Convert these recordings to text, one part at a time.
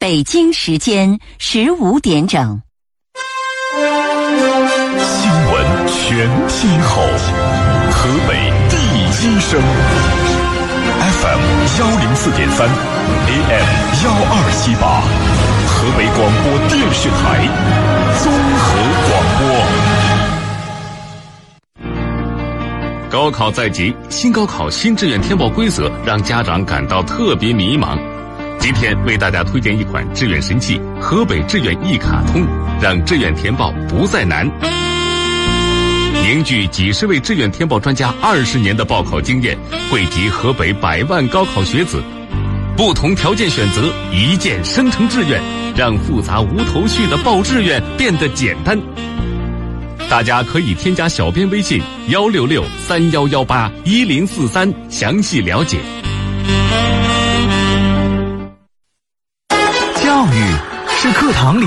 北京时间十五点整。新闻全天候，河北第一声，FM 幺零四点三，AM 幺二七八，河北广播电视台综合广播。高考在即，新高考新志愿填报规则让家长感到特别迷茫。今天为大家推荐一款志愿神器——河北志愿一卡通，让志愿填报不再难。凝聚几十位志愿填报专家二十年的报考经验，汇集河北百万高考学子，不同条件选择，一键生成志愿，让复杂无头绪的报志愿变得简单。大家可以添加小编微信幺六六三幺幺八一零四三详细了解。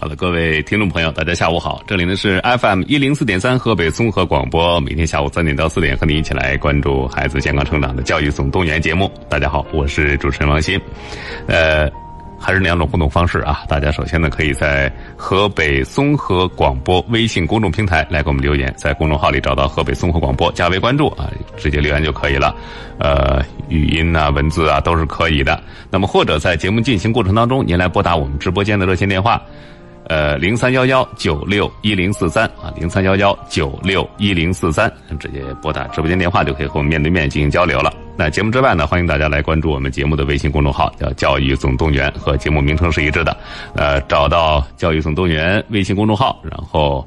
好的，各位听众朋友，大家下午好，这里呢是 FM 一零四点三河北综合广播，每天下午三点到四点和你一起来关注孩子健康成长的教育总动员节目。大家好，我是主持人王鑫，呃，还是两种互动方式啊。大家首先呢，可以在河北综合广播微信公众平台来给我们留言，在公众号里找到河北综合广播，加为关注啊，直接留言就可以了。呃，语音啊、文字啊都是可以的。那么或者在节目进行过程当中，您来拨打我们直播间的热线电话。呃，零三幺幺九六一零四三啊，零三幺幺九六一零四三，直接拨打直播间电话就可以和我们面对面进行交流了。那节目之外呢，欢迎大家来关注我们节目的微信公众号，叫“教育总动员”，和节目名称是一致的。呃，找到“教育总动员”微信公众号，然后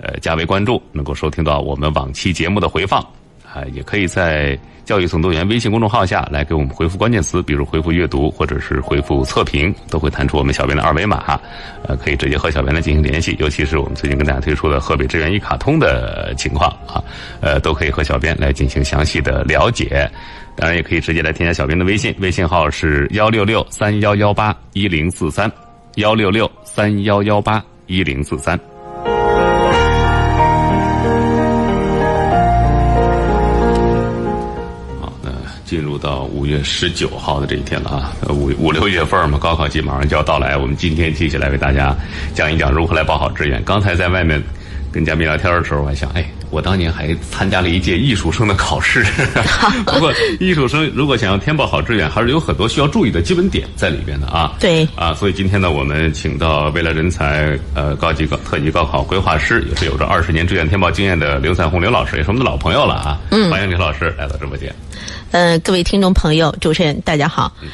呃加为关注，能够收听到我们往期节目的回放啊，也可以在。教育总动员微信公众号下来给我们回复关键词，比如回复阅读或者是回复测评，都会弹出我们小编的二维码，呃，可以直接和小编来进行联系。尤其是我们最近跟大家推出的河北志愿一卡通的情况啊，呃，都可以和小编来进行详细的了解。当然，也可以直接来添加小编的微信，微信号是幺六六三幺幺八一零四三，幺六六三幺幺八一零四三。进入到五月十九号的这一天了啊，五五六月份嘛，高考季马上就要到来。我们今天继续来为大家讲一讲如何来报好志愿。刚才在外面跟嘉宾聊天的时候，我还想，哎，我当年还参加了一届艺术生的考试。不过，艺术生如果想要填报好志愿，还是有很多需要注意的基本点在里边的啊。对。啊，所以今天呢，我们请到未来人才呃高级高特级高考规划师，也是有着二十年志愿填报经验的刘彩虹刘老师，也是我们的老朋友了啊。嗯。欢迎刘老师来到直播间。呃，各位听众朋友，主持人大家好。嗯，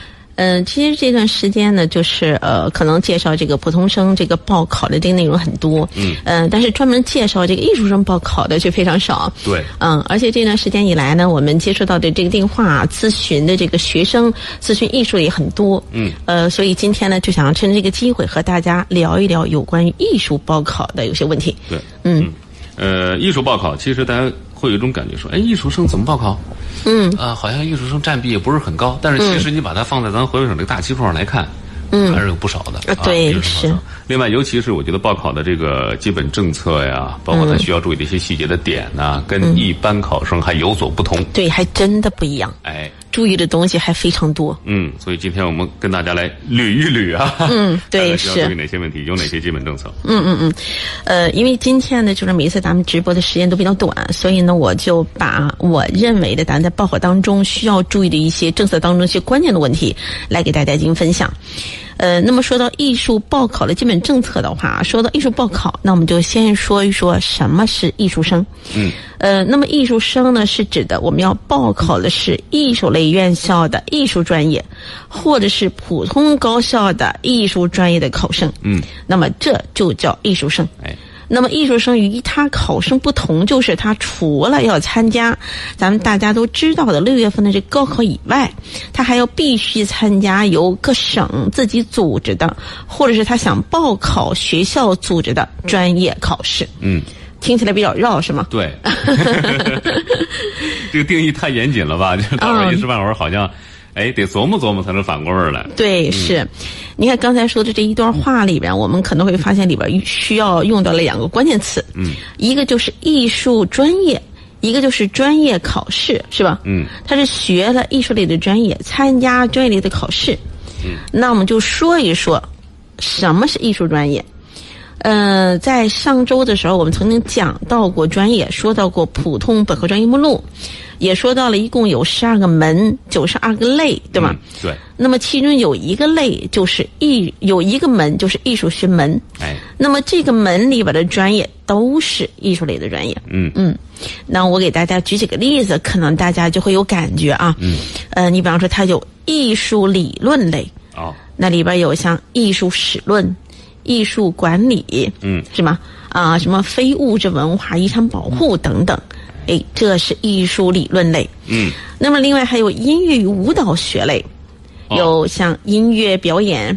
其实这段时间呢，就是呃，可能介绍这个普通生这个报考的这个内容很多。嗯。嗯，但是专门介绍这个艺术生报考的却非常少。对。嗯，而且这段时间以来呢，我们接触到的这个电话咨询的这个学生咨询艺术也很多。嗯。呃，所以今天呢，就想要趁着这个机会和大家聊一聊有关于艺术报考的有些问题。对。嗯。呃，艺术报考其实大家会有一种感觉，说，哎，艺术生怎么报考？嗯啊，好像艺术生占比也不是很高，但是其实你把它放在咱河北省这个大基数上来看，嗯，还是有不少的。啊，对，是。另外，尤其是我觉得报考的这个基本政策呀，包括他需要注意的一些细节的点呢，跟一般考生还有所不同。对，还真的不一样。哎。注意的东西还非常多，嗯，所以今天我们跟大家来捋一捋啊，嗯，对，是注意哪些问题，有哪些基本政策？嗯嗯嗯，呃，因为今天呢，就是每一次咱们直播的时间都比较短，所以呢，我就把我认为的咱在报考当中需要注意的一些政策当中一些关键的问题来给大家进行分享。呃，那么说到艺术报考的基本政策的话，说到艺术报考，那我们就先说一说什么是艺术生。嗯。呃，那么艺术生呢，是指的我们要报考的是艺术类院校的艺术专业，或者是普通高校的艺术专业的考生。嗯。那么这就叫艺术生。哎。那么艺术生与其他考生不同，就是他除了要参加咱们大家都知道的六月份的这高考以外，他还要必须参加由各省自己组织的，或者是他想报考学校组织的专业考试。嗯。听起来比较绕，是吗？对，这个定义太严谨了吧？就是到时候一时半会儿好像，哎，得琢磨琢磨才能反过味儿来。对，是。你看刚才说的这一段话里边，我们可能会发现里边需要用到了两个关键词，嗯，一个就是艺术专业，一个就是专业考试，是吧？嗯，他是学了艺术类的专业，参加专业类的考试。嗯，那我们就说一说，什么是艺术专业？呃，在上周的时候，我们曾经讲到过专业，说到过普通本科专业目录，也说到了一共有十二个门，九十二个类，对吗？嗯对，那么其中有一个类就是艺，有一个门就是艺术学门。哎，那么这个门里边的专业都是艺术类的专业。嗯嗯，那我给大家举几个例子，可能大家就会有感觉啊。嗯，呃，你比方说它有艺术理论类，哦，那里边有像艺术史论、艺术管理，嗯，是吗？啊，什么非物质文化遗产保护等等，哎，这是艺术理论类。嗯，那么另外还有音乐与舞蹈学类，哦有像音乐表演、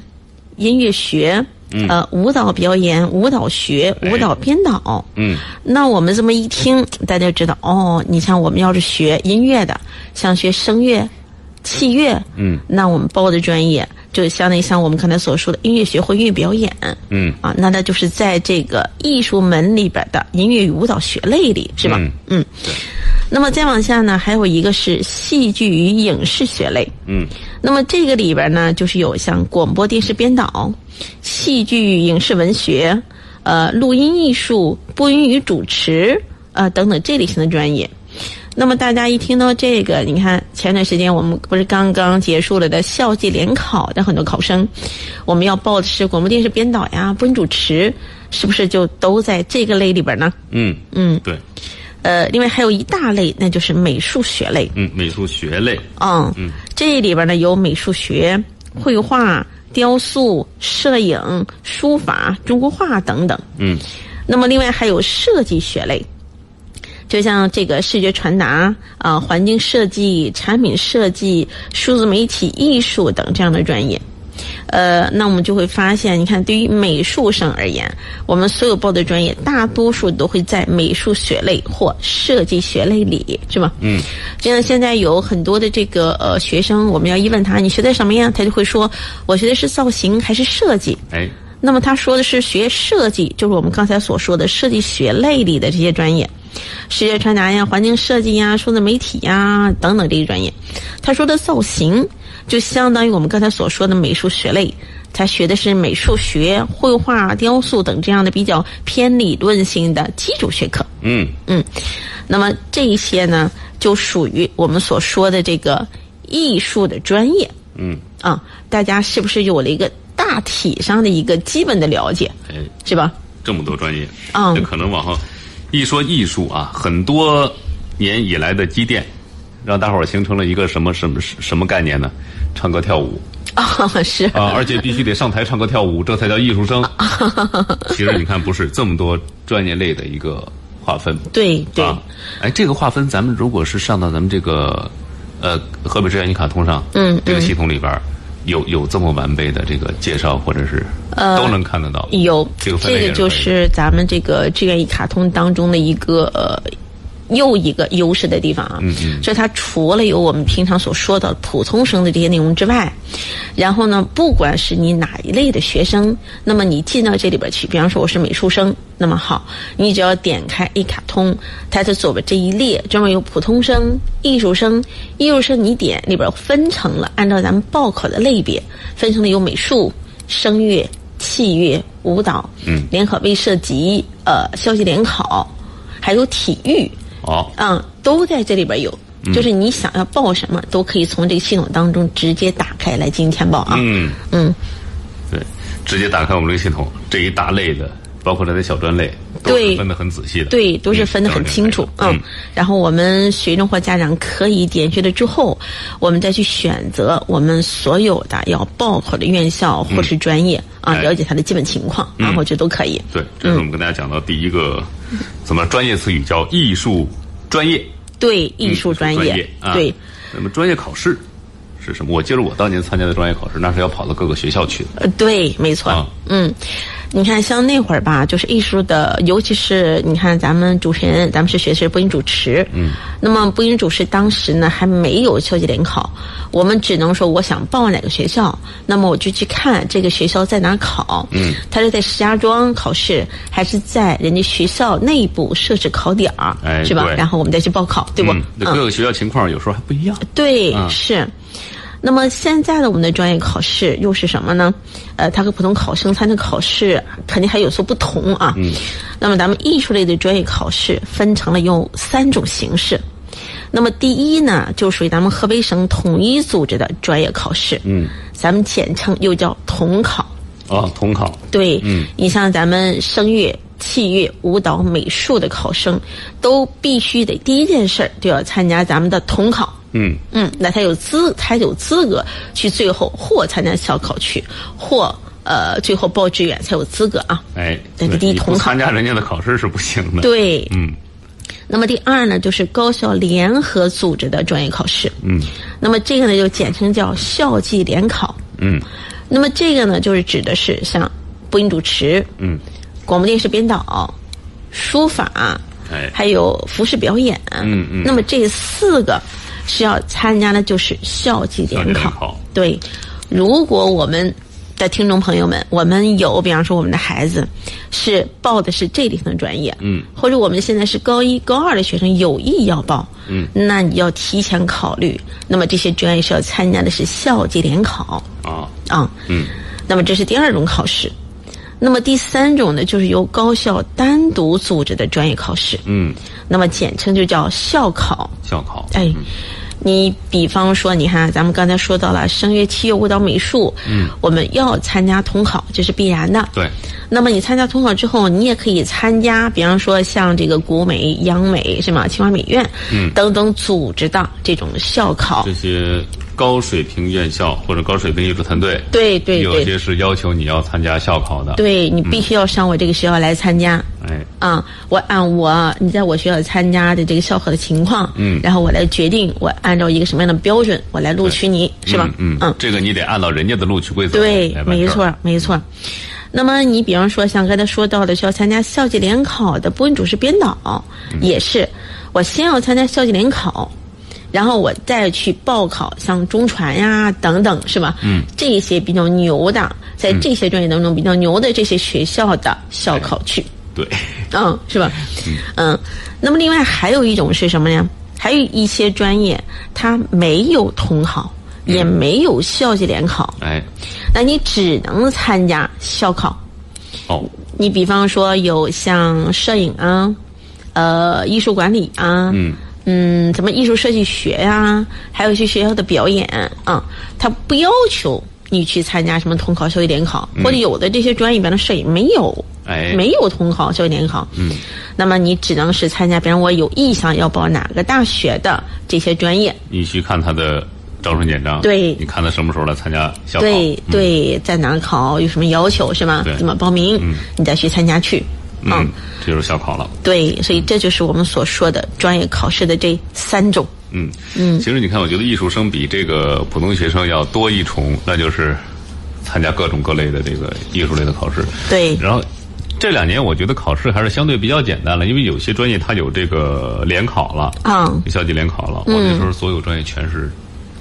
音乐学。嗯呃，舞蹈表演、舞蹈学、哎舞蹈编导，嗯，那我们这么一听，大家就知道哦。你像我们要是学音乐的，像学声乐、器乐，嗯，那我们报的专业就相当于像我们刚才所说的音乐学或音乐表演，嗯，啊，那那就是在这个艺术门里边的音乐与舞蹈学类里，是吧？嗯嗯。那么再往下呢，还有一个是戏剧与影视学类。嗯，那么这个里边呢，就是有像广播电视编导、戏剧影视文学、呃录音艺术、播音与主持呃等等这类型的专业。那么大家一听到这个，你看前段时间我们不是刚刚结束了的校际联考的很多考生，我们要报的是广播电视编导呀、播音主持，是不是就都在这个类里边呢？嗯，嗯，对，呃，另外还有一大类，那就是美术学类。嗯，美术学类，嗯，这里边呢有美术学、绘画、雕塑、摄影、书法、中国画等等。嗯，那么另外还有设计学类，就像这个视觉传达啊、环境设计、产品设计、数字媒体艺术等这样的专业。呃，那我们就会发现，你看，对于美术生而言，我们所有报的专业，大多数都会在美术学类或设计学类里，是吗？嗯，就像现在有很多的这个呃学生，我们要一问他你学的什么呀，他就会说我学的是造型还是设计。哎，那么他说的是学设计，就是我们刚才所说的设计学类里的这些专业，视觉传达呀、环境设计呀、数字媒体呀等等这些专业。他说的造型，就相当于我们刚才所说的美术学类，他学的是美术学、绘画、雕塑等这样的比较偏理论性的基础学科。嗯，嗯，那么这一些呢，就属于我们所说的这个艺术的专业。嗯，啊，大家是不是有了一个大体上的一个基本的了解，哎，是吧？这么多专业，嗯这可能往后一说艺术啊，很多年以来的积淀，让大伙儿形成了一个什么什么什么概念呢？唱歌跳舞 啊，是啊，而且必须得上台唱歌跳舞，这才叫艺术生。其实你看，不是这么多专业类的一个划分。对对、啊，哎，这个划分，咱们如果是上到咱们这个呃河北志愿一卡通上，嗯这个系统里边儿有有这么完备的这个介绍，或者是都能看得到。有这个这个就是咱们这个志愿一卡通当中的一个呃。又一个优势的地方啊，嗯嗯。所以它除了有我们平常所说的普通生的这些内容之外，然后呢，不管是你哪一类的学生，那么你进到这里边去，比方说我是美术生，那么好，你只要点开一卡通，它的左边这一列专门有普通生、艺术生，艺术生你点里边分成了，按照咱们报考的类别分成了有美术、声乐、器乐、舞蹈，嗯。联考未涉及，呃，消息联考，还有体育，哦，嗯，都在这里边有。就是你想要报什么，都可以从这个系统当中直接打开来进行填报啊。嗯，嗯，对，直接打开我们这个系统，这一大类的，包括它的小专类，都是对分得很仔细的。对，都是分得很清楚。嗯嗯，然后我们学生或家长可以点选了之后，我们再去选择我们所有的要报考的院校或是专业啊，哎了解它的基本情况，然后这都可以。对，这是我们跟大家讲到第一个，怎么专业词语叫艺术专业，对，艺术专业，业啊。对。那么专业考试是什么？我记得我当年参加的专业考试，那是要跑到各个学校去的。呃，对，没错，啊嗯，你看，像那会儿吧，就是艺术的，尤其是你看咱们主持人，咱们是学的是播音主持，嗯，那么播音主持当时呢还没有秋季联考，我们只能说我想报哪个学校，那么我就去看这个学校在哪考，嗯，他是在石家庄考试，还是在人家学校内部设置考点儿，哎是吧？对然后我们再去报考，对不？嗯，那各个学校情况有时候还不一样。对，嗯是。那么现在的我们的专业考试又是什么呢？呃，它和普通考生参加考试肯定还有所不同啊。嗯。那么咱们艺术类的专业考试分成了有三种形式。那么第一呢，就属于咱们河北省统一组织的专业考试。嗯。咱们简称又叫统考。啊，统考。对，嗯你像咱们声乐、器乐、舞蹈、美术的考生，都必须得第一件事儿就要参加咱们的统考。嗯，嗯，那他有资，他有资格去最后或参加校考去，或呃最后报志愿才有资格啊。哎，对对你不第一统考参加人家的考试是不行的。，对，嗯那么第二呢，就是高校联合组织的专业考试。嗯那么这个呢，就简称叫校际联考。嗯那么这个呢，就是指的是像播音主持、嗯，广播电视编导、书法，哎，还有服饰表演。嗯嗯那么这四个是要参加的，就是校级联考。对，如果我们的听众朋友们，我们有，比方说我们的孩子是报的是这类型的专业，嗯，或者我们现在是高一、高二的学生有意要报，嗯，那你要提前考虑，那么这些专业是要参加的是校级联考。啊，啊，嗯。那么这是第二种考试。那么第三种呢，就是由高校单独组织的专业考试，嗯，那么简称就叫校考。校考。哎，你比方说，你看咱们刚才说到了声乐、器乐、舞蹈、美术，嗯，我们要参加统考，这是必然的。对，那么你参加统考之后，你也可以参加，比方说像这个国美、央美是吗？清华美院，嗯等等组织的这种校考这。些高水平院校或者高水平艺术团队，对对对有些是要求你要参加校考的。，对，你必须要上我这个学校来参加。哎，啊，我按我你在我学校参加的这个校考的情况，嗯然后我来决定我按照一个什么样的标准，我来录取你，是吧？嗯嗯，这个你得按照人家的录取规则对没错，没错。那么你比方说像刚才说到的，需要参加校际联考的播音主持编导，嗯也是我先要参加校际联考，然后我再去报考像中传呀等等，是吧？嗯，这些比较牛的，在这些专业当中比较牛的这些学校的校考去。对，嗯，是吧？嗯，那么另外还有一种是什么呢？还有一些专业它没有统考，也没有校际联考，哎，那你只能参加校考。哦，你比方说有像摄影啊，呃，艺术管理啊，嗯嗯，什么艺术设计学呀、还有一些学校的表演啊，它不要求你去参加什么统考、校际联考，或者有的这些专业，里边的摄影没有，嗯哎。没有统考、校际联考，嗯，那么你只能是参加，比方我有意向要报哪个大学的这些专业，你去看他的招生简章，对。你看他什么时候来参加校考，对嗯。对，在哪儿考有什么要求是吗？怎么报名？你再去参加去。嗯，这就是校考了。对，所以这就是我们所说的专业考试的这三种。嗯嗯，其实你看，我觉得艺术生比这个普通学生要多一重，那就是参加各种各类的这个艺术类的考试。对然后这两年我觉得考试还是相对比较简单了，因为有些专业它有这个联考了，啊，校级联考了。我那时候所有专业全是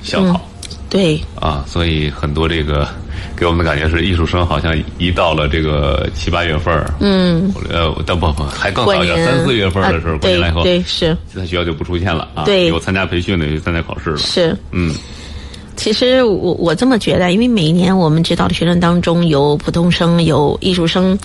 校考。对啊，所以很多这个给我们的感觉是，艺术生好像一到了这个七八月份儿，嗯，呃，但不不，还更早一点，三四月份的时候，啊过年来以后，对对是其他学校就不出现了啊。对有参加培训的，有参加考试了。是。嗯其实我我这么觉得，因为每年我们指导的学生当中有普通生，有艺术生，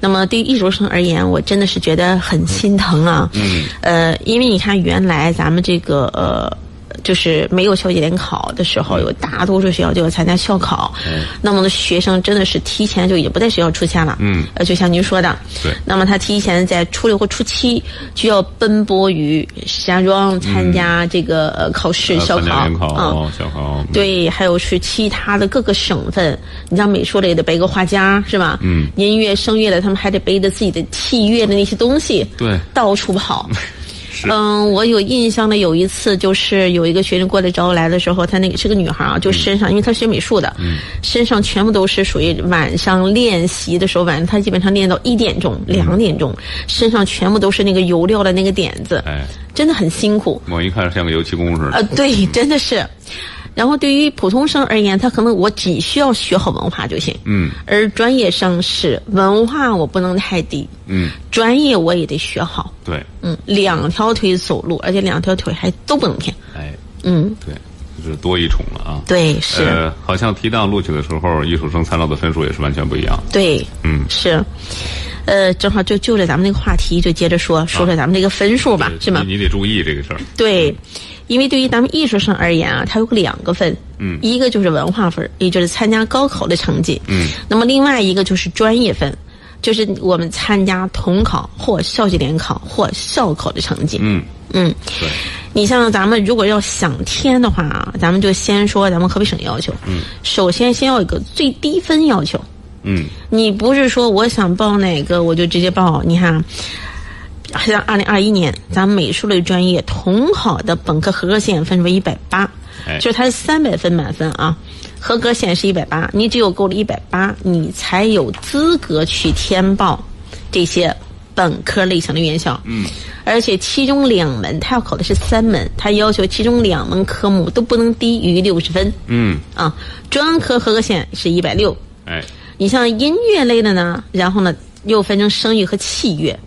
那么对于艺术生而言，我真的是觉得很心疼啊。嗯。呃，因为你看，原来咱们这个呃。就是没有校级联考的时候，有大多数学校就要参加校考，嗯。那么的学生真的是提前就已经不在学校出现了。嗯。呃，就像您说的，对。那么他提前在初六或初七就要奔波于石家庄参加这个呃考试呃校考。校考。对，还有是其他的各个省份，你像美术类的背个画家是吧？嗯。音乐、声乐的他们还得背着自己的器乐的那些东西，对。到处跑。嗯，我有印象的有一次，就是有一个学生过来找我来的时候，她那个是个女孩啊，就身上，因为她学美术的，身上全部都是属于晚上练习的时候，晚上她基本上练到一点钟、两点钟，身上全部都是那个油料的那个点子，哎，真的很辛苦。我一看像个油漆工似的。呃，对，真的是。然后对于普通生而言，他可能我只需要学好文化就行。嗯。而专业生是文化我不能太低。嗯。专业我也得学好。对。嗯，两条腿走路，而且两条腿还都不能偏。哎。嗯。对，就是多一重了啊。对，是。呃，好像提档录取的时候，艺术生参照的分数也是完全不一样。对。嗯。是。呃，正好就就着咱们那个话题，就接着说说说咱们这个分数吧，是吗？你得注意这个事儿。对，因为对于咱们艺术生而言啊，它有两个分，嗯，一个就是文化分，也就是参加高考的成绩，嗯，那么另外一个就是专业分，就是我们参加统考或校级联考或校考的成绩，嗯。嗯，对，你像咱们如果要想填的话啊，咱们就先说咱们河北省要求，嗯，首先先要有一个最低分要求。嗯，你不是说我想报哪个我就直接报？你看，像二零二一年咱们美术类专业统考的本科合格线分为一百八，就是它是三百分满分啊，合格线是一百八，你只有够了一百八，你才有资格去填报这些本科类型的院校。嗯，而且其中两门它要考的是三门，它要求其中两门科目都不能低于六十分。嗯，啊，专科合格线是一百六。哎。你像音乐类的呢，然后呢又分成声乐和器乐，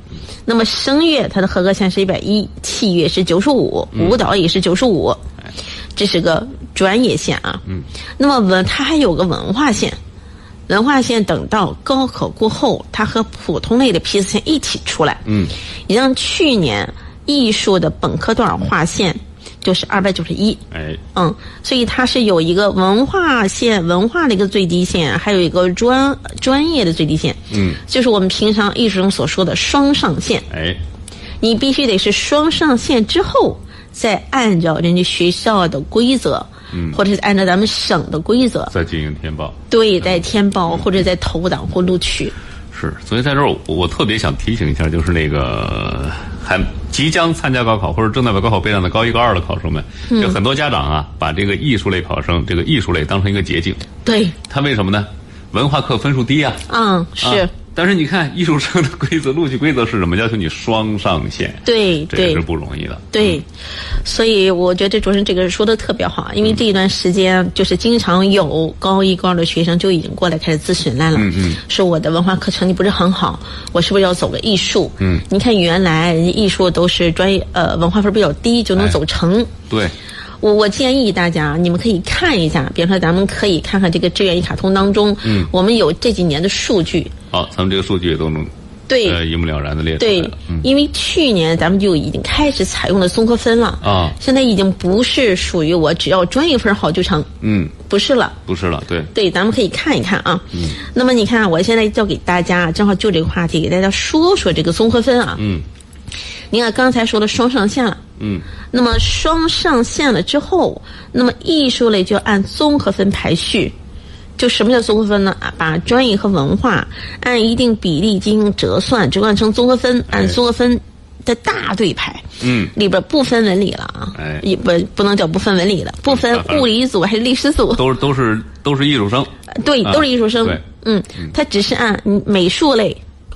那么声乐它的合格线是一百一，器乐是九十五，舞蹈也是九十五，这是个专业线啊。嗯。那么文它还有个文化线，文化线等到高考过后，它和普通类的批次线一起出来。嗯。你像去年艺术的本科段划线。就是二百九十一，哎，嗯，所以它是有一个文化线，文化的一个最低线，还有一个专专业的最低线，嗯，就是我们平常艺术中所说的双上线，哎，你必须得是双上线之后，再按照人家学校的规则，嗯，或者是按照咱们省的规则再进行填报，对，再填报或者再投档或录取。是，所以在这儿我特别想提醒一下，就是那个还即将参加高考或者正在为高考备战的高一高二的考生们，有很多家长啊，把这个艺术类考生，这个艺术类当成一个捷径。对，他为什么呢？文化课分数低啊。嗯，是。但是你看，艺术生的规则录取规则是什么？要求你双上线，对，这也是不容易的。对，所以我觉得主任这个说的特别好，因为这一段时间就是经常有高一高二的学生就已经过来开始咨询来了，嗯嗯，说我的文化课成绩不是很好，我是不是要走个艺术？嗯，你看原来人家艺术都是专业，呃，文化分比较低就能走成。对。我我建议大家，你们可以看一下，比如说咱们可以看看这个志愿一卡通当中，嗯，我们有这几年的数据。好，咱们这个数据也都能对呃一目了然的列出来。对，因为去年咱们就已经开始采用了综合分了啊，现在已经不是属于我只要专业分好就成，嗯，不是了，不是了，对对，咱们可以看一看啊。嗯，那么你看，我现在就给大家正好就这个话题给大家说说这个综合分啊。嗯。你看刚才说的双上线了，嗯，那么双上线了之后，那么艺术类就按综合分排序。就什么叫综合分呢？啊，把专业和文化按一定比例进行折算，折算成综合分，按综合分的大队排。嗯，里边不分文理了啊，哎，也不不能叫不分文理了，不分物理组还是历史组，都都是都是艺术生。对，都是艺术生。对，嗯，他只是按美术类。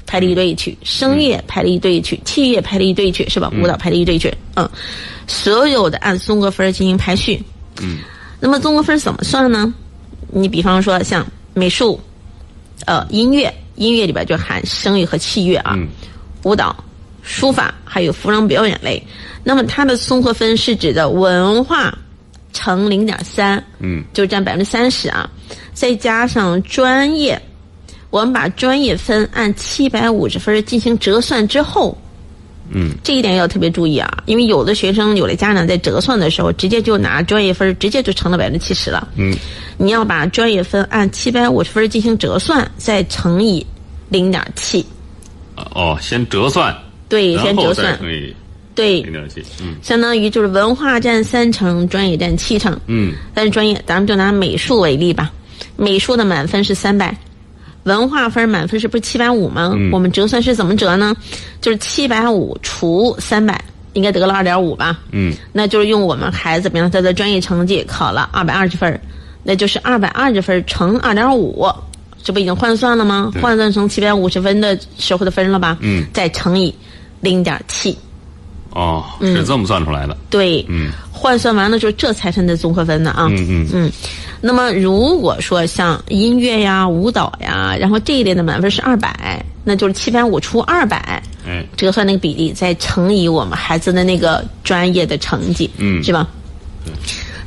排了一队去，声乐排了一队去，器乐排了一队去，是吧？舞蹈排了一队去，嗯，所有的按综合分进行排序。嗯，那么综合分怎么算呢？你比方说像美术，呃，音乐，音乐里边就含声乐和器乐啊，舞蹈、书法还有服装表演类。那么它的综合分是指的文化乘零点三，嗯，就占百分之三十啊，再加上专业。我们把专业分按七百五十分进行折算之后，嗯，这一点要特别注意啊，因为有的学生、有的家长在折算的时候，直接就拿专业分，直接就乘了百分之七十了。嗯，你要把专业分按七百五十分进行折算，再乘以零点七。哦，先折算。对，先折算。对，零点七。嗯，相当于就是文化占三成，专业占七成。嗯，但是专业，咱们就拿美术为例吧，美术的满分是三百。文化分满分是不是七百五吗？我们折算是怎么折呢？就是七百五除三百，应该得了二点五吧？嗯，那就是用我们孩子，比方他的专业成绩考了二百二十分，那就是二百二十分乘二点五，这不已经换算了吗？换算成七百五十分的时候的分了吧？嗯再乘以零点七，哦，是这么算出来的。对，嗯换算完了之后，这才是你的综合分呢啊。嗯嗯嗯，那么如果说像音乐呀、舞蹈呀，然后这一类的满分是二百，那就是七百五除二百，哎，折算那个比例，再乘以我们孩子的那个专业的成绩，嗯是吧？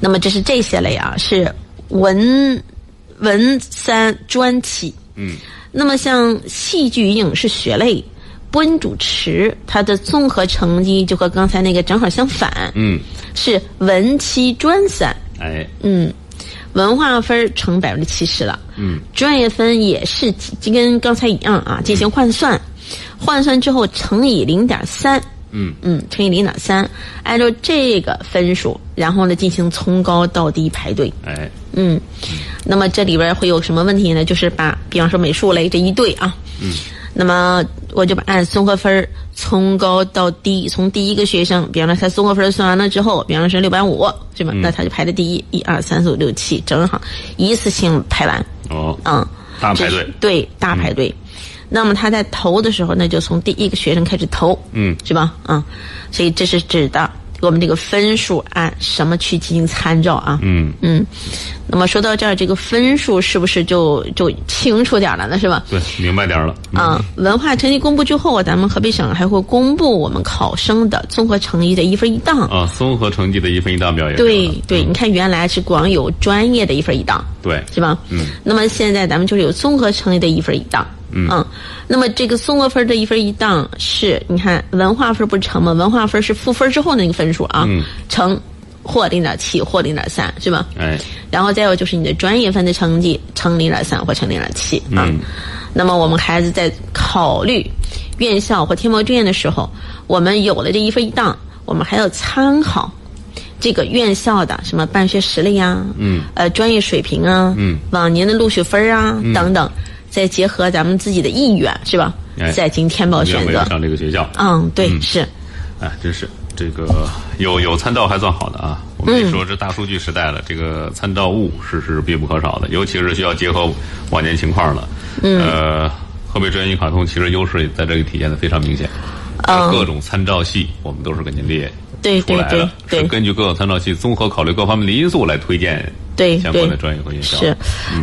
那么这是这些类啊，是文文三专七。嗯那么像戏剧影视学类。播音主持，他的综合成绩就和刚才那个正好相反，嗯，是文七专三，哎，嗯，文化分儿乘百分之七十了，嗯，专业分也是就跟刚才一样啊，进行换算，换算之后乘以零点三，嗯。嗯，乘以零点三，按照这个分数，然后呢进行从高到低排队，哎，嗯，那么这里边会有什么问题呢？就是把，比方说美术类这一对啊，嗯，那么我就把按综合分儿从高到低，从第一个学生，比方说他综合分儿算完了之后，比方说是六百五，是吧？那他就排在第一，一二三四五六七，正好一次性排完，哦，嗯，大排队，对，大排队。那么他在投的时候，那就从第一个学生开始投，嗯是吧？嗯、所以这是指的我们这个分数按什么去进行参照啊？嗯，嗯，那么说到这儿，这个分数是不是就就清楚点儿了呢？是吧？对，明白点儿了。嗯啊、文化成绩公布之后，咱们河北省还会公布我们考生的综合成绩的一分一档。啊，综合成绩的一分一档表也有对了对，你看原来是光有专业的一分一档，对，是吧？嗯。那么现在咱们就是有综合成绩的一分一档。嗯。那么这个综合分的一分一档是，你看文化分不是乘吗？文化分是赋分之后那个分数啊，嗯乘或零点七或零点三，是吧？哎，然后再有就是你的专业分的成绩乘零点三或乘零点七啊。嗯那么我们孩子在考虑院校或填报志愿的时候，我们有了这一分一档，我们还要参考这个院校的什么办学实力啊，嗯，呃，专业水平啊，嗯，往年的录取分啊、等等，再结合咱们自己的意愿，是吧？哎再进行填报选择。上这个学校？嗯，对，嗯是，哎，真是这个有有参照还算好的啊。我跟你嗯说，这大数据时代了，这个参照物是是必不可少的，尤其是需要结合往年情况了。嗯，呃，河北专业一卡通其实优势在这里体现的非常明显。嗯各种参照系我们都是给您列对对对出来的，是根据各个参照系综合考虑各方面的因素来推荐对对相关的专业和院校。是，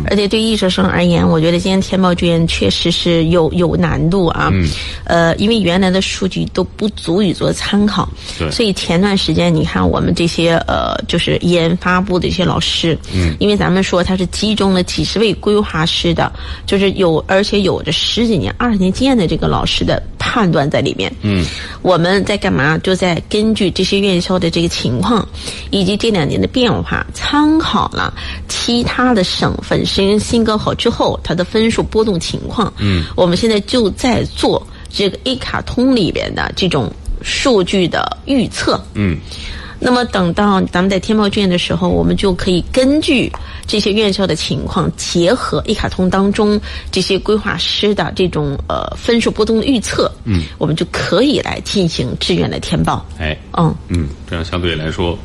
而且对艺术生而言，我觉得今天填报志愿确实是有有难度啊。嗯呃，因为原来的数据都不足以做参考，对所以前段时间你看我们这些呃，就是研发部的一些老师，嗯，因为咱们说他是集中了几十位规划师的，就是有而且有着十几年、二十年经验的这个老师的判断在里面。嗯，我们在干嘛？就在根据这些院校的这个情况，以及这两年的变化，参考了其他的省份实行新高考之后它的分数波动情况。嗯，我们现在就在做这个一卡通里边的这种数据的预测。嗯，那么等到咱们在填报志愿的时候，我们就可以根据这些院校的情况，结合一卡通当中这些规划师的这种呃分数波动的预测，嗯，我们就可以来进行志愿的填报。哎，嗯，嗯，这样相对来说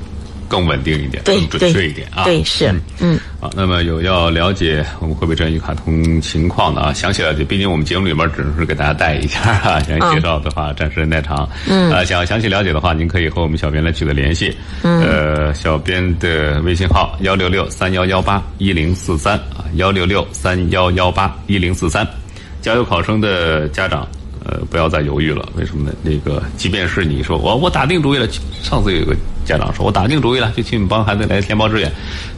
更稳定一点，更准确一点啊。对是嗯好，那么有要了解我们河北专业卡通情况的啊，详细了解，毕竟我们节目里面只是给大家带一下啊，详细介绍的话暂时太长。嗯，啊，想详细了解的话，您可以和我们小编来取得联系。嗯，呃，小编的微信号幺六六三幺幺八一零四三啊，幺六六三幺幺八一零四三，加油考生的家长。呃，不要再犹豫了，为什么呢？那个，即便是你说我我打定主意了，上次有个家长说我打定主意了，就请你帮孩子来填报志愿，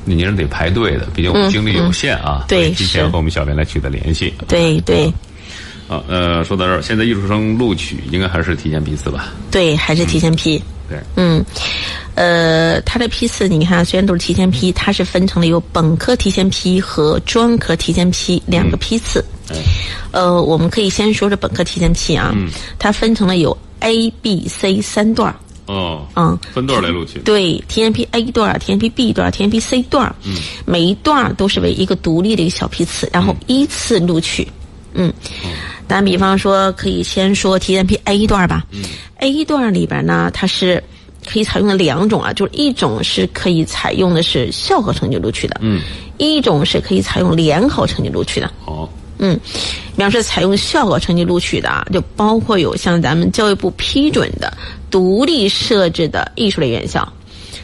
你是得排队的，毕竟我们精力有限啊。对提前是和我们小编来取得联系。对对啊，呃，说到这儿，现在艺术生录取应该还是提前批次吧？对，还是提前批。对，嗯，呃，它的批次你看，虽然都是提前批，它是分成了有本科提前批和专科提前批两个批次。嗯，呃，我们可以先说说本科提前批啊，它分成了有 A、B、C 三段儿。哦，嗯，分段儿来录取。对，提前批 A 段儿、提前批 B 段儿、提前批 C 段儿，嗯，每一段儿都是为一个独立的一个小批次，然后依次录取。嗯，咱比方说，可以先说 TMP A 段吧。嗯，A 段里边呢，它是可以采用的两种啊，就是一种是可以采用的是校考成绩录取的，嗯，一种是可以采用联考成绩录取的。好，嗯，比方说采用校考成绩录取的啊，就包括有像咱们教育部批准的独立设置的艺术类院校，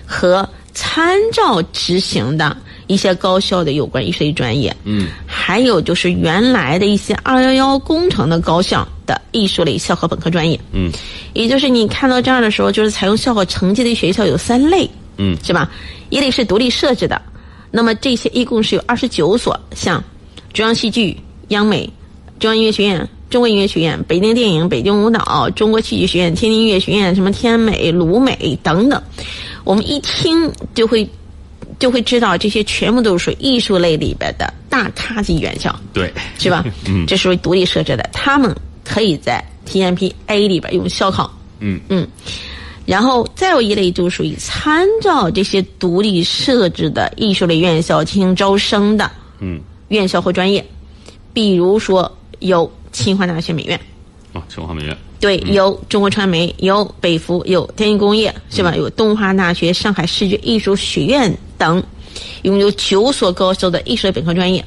和参照执行的一些高校的有关艺术类专业。嗯，还有就是原来的一些“二幺幺”工程的高校的艺术类校考本科专业。嗯，也就是你看到这儿的时候，就是采用校考成绩的学校有三类。嗯，是吧？一类是独立设置的，那么这些一共是有二十九所，像中央戏剧、央美、中央音乐学院、中国音乐学院、北京电影、北京舞蹈、中国戏剧学院、天津音乐学院、什么天美、鲁美等等。我们一听就会就会知道，这些全部都是属于艺术类里边的大咖级院校，对，是吧？嗯这属于独立设置的，他们可以在 TMP A 里边用校考。嗯嗯，然后再有一类就属于参照这些独立设置的艺术类院校进行招生的嗯，院校或专业，比如说有清华大学美院，哦，清华美院，对，有中国传媒，有北服，有天津工业，是吧？有东华大学、上海视觉艺术学院等，拥有九所高校的艺术类本科专业，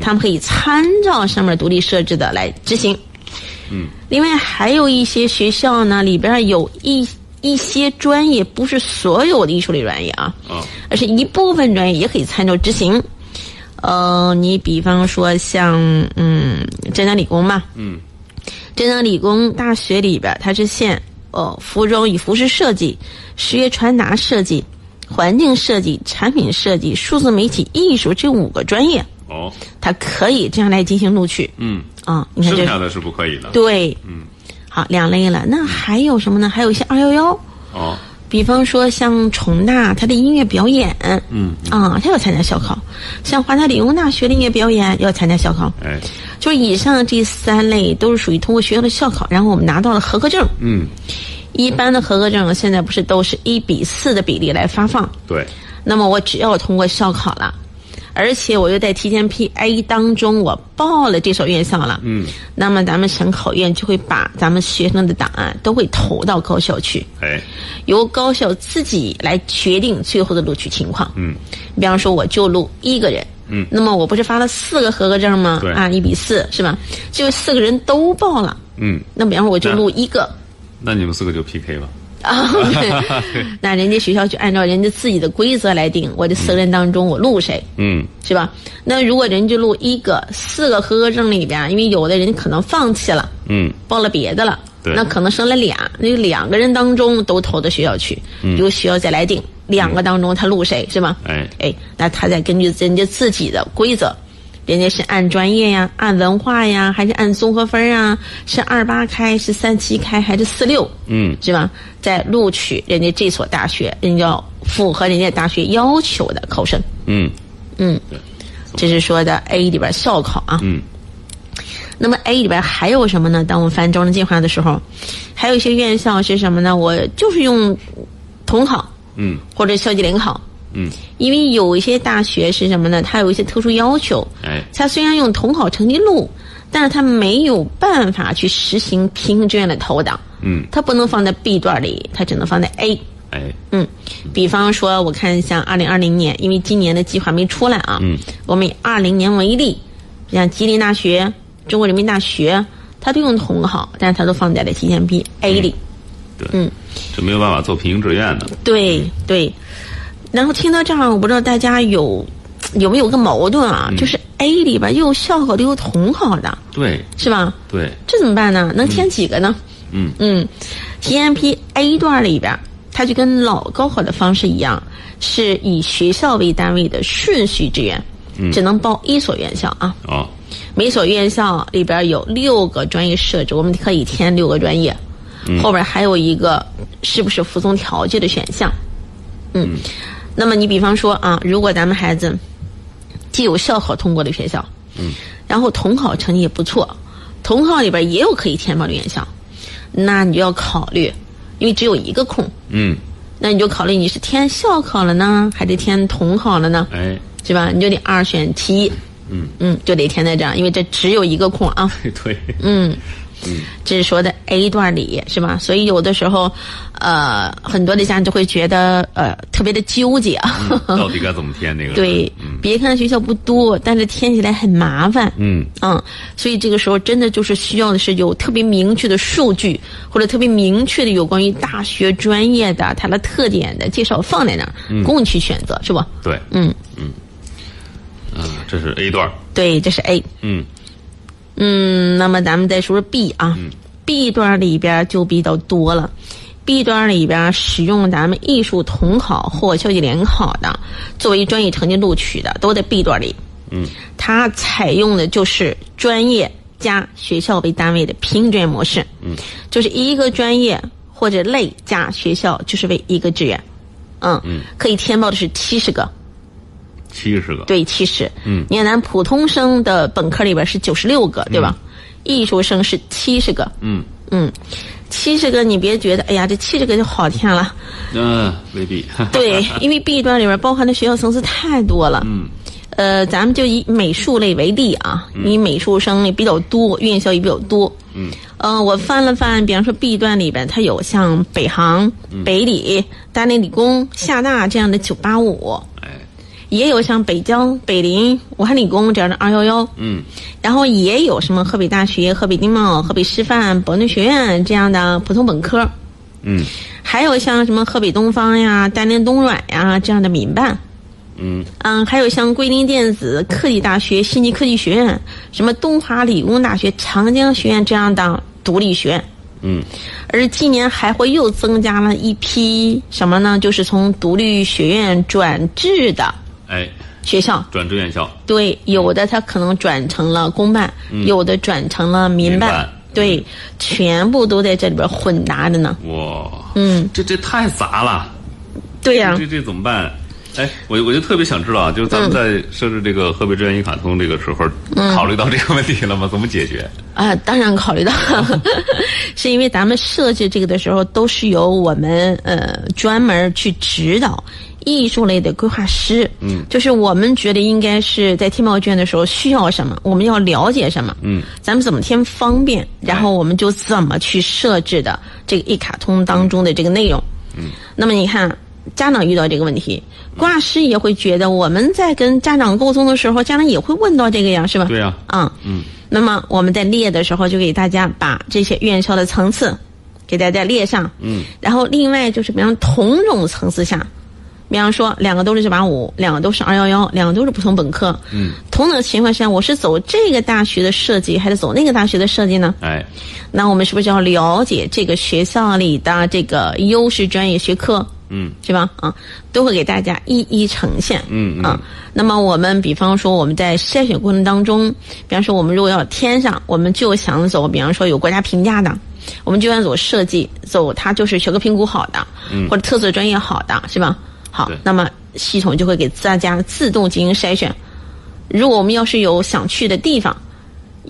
他们可以参照上面独立设置的来执行。嗯，另外还有一些学校呢，里边有一一些专业不是所有的艺术类专业啊，啊，而是一部分专业也可以参照执行。呃，你比方说像嗯浙江理工吧，嗯，浙江理工大学里边，它是现哦服装与服饰设计、视觉传达设计、环境设计、产品设计、数字媒体艺术这五个专业，哦，它可以这样来进行录取。嗯，啊。你看这剩下的是不可以的。对，嗯，好两类了。那还有什么呢？还有一些二幺幺，哦，比方说像重大他的音乐表演，嗯，啊，他要参加校考；像华南理工大学的音乐表演要参加校考。哎，就是以上这三类都是属于通过学校的校考，然后我们拿到了合格证。嗯，一般的合格证现在不是都是一比四的比例来发放？对，那么我只要通过校考了，而且我又在提前批 A 当中我报了这所院校了，嗯，那么咱们省考院就会把咱们学生的档案都会投到高校去，哎，由高校自己来决定最后的录取情况。嗯，比方说我就录一个人，嗯那么我不是发了四个合格证吗？对啊，一比四是吧？就四个人都报了，嗯，那比方说我就录一个。那你们四个就 PK 吧。啊，那人家学校就按照人家自己的规则来定，我这四个人当中我录谁，嗯，是吧？那如果人就录一个，四个合格证里边，因为有的人可能放弃了，嗯，报了别的了，对。那可能生了俩，那两个人当中都投到学校去，由学校再来定两个当中他录谁，是吧？哎，哎，那他再根据人家自己的规则，人家是按专业呀，按文化呀，还是按综合分啊？是二八开，是三七开，还是四六？嗯，是吧？在录取人家这所大学，人家要符合人家大学要求的考生。嗯，嗯，这是说的 A 里边校考啊。嗯，那么 A 里边还有什么呢？当我们翻招生计划的时候，还有一些院校是什么呢？我就是用统考嗯，或者校级联考。嗯，因为有一些大学是什么呢？它有一些特殊要求。哎，它虽然用统考成绩录，但是它没有办法去实行平行志愿的投档。嗯，它不能放在 B 段里，它只能放在 A。哎，嗯，比方说，我看像二零二零年，因为今年的计划没出来啊，嗯，我们以二零年为例，像吉林大学、中国人民大学，它都用统考，但是它都放在了提前批 A 里。对，嗯，这没有办法做平行志愿的。对对，然后听到这儿，我不知道大家有有没有个矛盾啊？就是 A 里边又有校考的，又有统考的，对，是吧？对，这怎么办呢？能填几个呢？嗯嗯，提前批 A 段里边，它就跟老高考的方式一样，是以学校为单位的顺序志愿，只能报一所院校啊。哦，每所院校里边有六个专业设置，我们可以填六个专业，后边还有一个是不是服从调剂的选项。嗯，那么你比方说啊，如果咱们孩子既有校考通过的学校，嗯，然后统考成绩也不错，统考里边也有可以填报的院校，那你就要考虑，因为只有一个空，嗯，那你就考虑你是填校考了呢，还是填统考了呢？哎，是吧？你就得二选其一。嗯嗯，就得填在这儿，因为这只有一个空啊。对，嗯，这是说的 A 段里是吧？所以有的时候，呃，很多的家长就会觉得呃特别的纠结啊。到底该怎么填那个？对，嗯别看学校不多，但是填起来很麻烦。嗯嗯，所以这个时候真的就是需要的是有特别明确的数据，或者特别明确的有关于大学专业的它的特点的介绍放在那儿，供你去选择，是不？对，嗯，嗯，这是 A 段。对，这是 A。嗯嗯，那么咱们再说说 B 啊、b 段里边就比较多了。B 段里边使用咱们艺术统考或校际联考的，作为专业成绩录取的，都在 B 段里。嗯，它采用的就是专业加学校为单位的拼专业模式。嗯，就是一个专业或者类加学校，就是为一个志愿。嗯，嗯可以填报的是七十个。七十个。对，七十。嗯你看咱普通生的本科里边是九十六个，对吧？艺术生是七十个。嗯嗯，七十个你别觉得，哎呀，这七十个就好填了。嗯，未必。对，因为 B 段里边包含的学校层次太多了。嗯呃，咱们就以美术类为例啊，因为美术生也比较多，院校也比较多。嗯呃，我翻了翻，比方说 B 段里边，它有像北航、北理、大连理工、厦大这样的985，哎也有像北交、北林、武汉理工这样的211。嗯然后也有什么河北大学、河北经贸、河北师范、保定学院这样的普通本科，嗯还有像什么河北东方呀、大连东软呀这样的民办，嗯嗯，还有像桂林电子科技大学、信息科技学院、什么东华理工大学、长江学院这样的独立学院。嗯而今年还会又增加了一批什么呢？就是从独立学院转制的哎，学校。转志愿校。对，有的他可能转成了公办，有的转成了民办，民办对，全部都在这里边混杂着呢。哇，嗯，这这太杂了。对呀、这这怎么办？哎，我我就特别想知道啊，就是咱们在设置这个河北志愿一卡通这个时候，考虑到这个问题了吗？怎么解决？啊，当然考虑到，是因为咱们设置这个的时候，都是由我们呃专门去指导艺术类的规划师。嗯，就是我们觉得应该是在填报志愿的时候需要什么，我们要了解什么。嗯，咱们怎么填方便，然后我们就怎么去设置的这个一卡通当中的这个内容。嗯，那么你看。家长遇到这个问题，规划师也会觉得我们在跟家长沟通的时候，家长也会问到这个呀，是吧？对呀啊，嗯，那么我们在列的时候，就给大家把这些院校的层次给大家列上。嗯，然后另外就是，比方同种层次下，比方说两个都是九八五，两个都是二幺幺，两个都是普通本科。嗯，同等情况下，我是走这个大学的设计，还是走那个大学的设计呢？哎，那我们是不是要了解这个学校里的这个优势专业学科？嗯是吧？啊，都会给大家一一呈现。嗯嗯啊，那么我们比方说我们在筛选过程当中，比方说我们如果要填上，我们就想走，比方说有国家评价的，我们就要走设计，走它就是学科评估好的，嗯或者特色专业好的，是吧？好，那么系统就会给大家自动进行筛选。如果我们要是有想去的地方，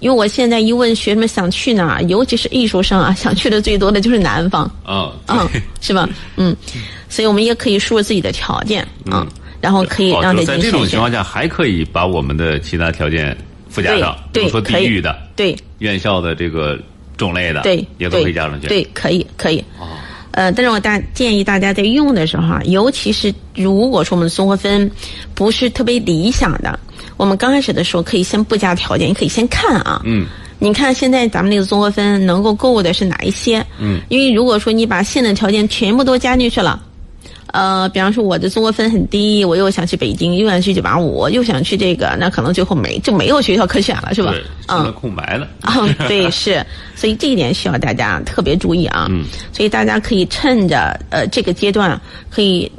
因为我现在一问学生们想去哪儿，尤其是艺术生啊，想去的最多的就是南方。啊，嗯对，是吧？嗯，所以我们也可以输入自己的条件啊，嗯然后可以哦，让就在这种。情况下，还可以把我们的其他条件附加上，比如说地域的、对院校的这个种类的，对，也都可以加上去。对，可以可以。哦，呃，但是我大建议大家在用的时候啊，尤其是如果说我们的综合分不是特别理想的，我们刚开始的时候可以先不加条件，你可以先看啊。嗯你看现在咱们那个综合分能够够的是哪一些？嗯，因为如果说你把现在的条件全部都加进去了，呃，比方说我的综合分很低，我又想去北京，又想去九八五，又想去这个，那可能最后没就没有学校可选了，是吧对？，成了嗯。空白了。嗯，对，是，所以这一点需要大家特别注意啊。嗯，所以大家可以趁着呃这个阶段，可以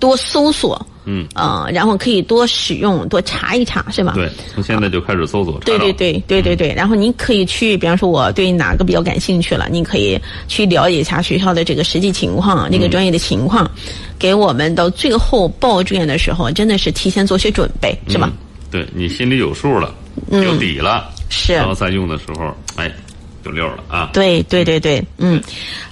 多搜索，嗯，呃，然后可以多使用，多查一查，是吧？对，从现在就开始搜索。对对对对对对，然后您可以去，比方说我对哪个比较感兴趣了，您可以去了解一下学校的这个实际情况，这个专业的情况，给我们到最后报志愿的时候，真的是提前做些准备，是吧？嗯对你心里有数了，嗯有底了，是然后再用的时候，哎，就溜了啊。对对对对，嗯，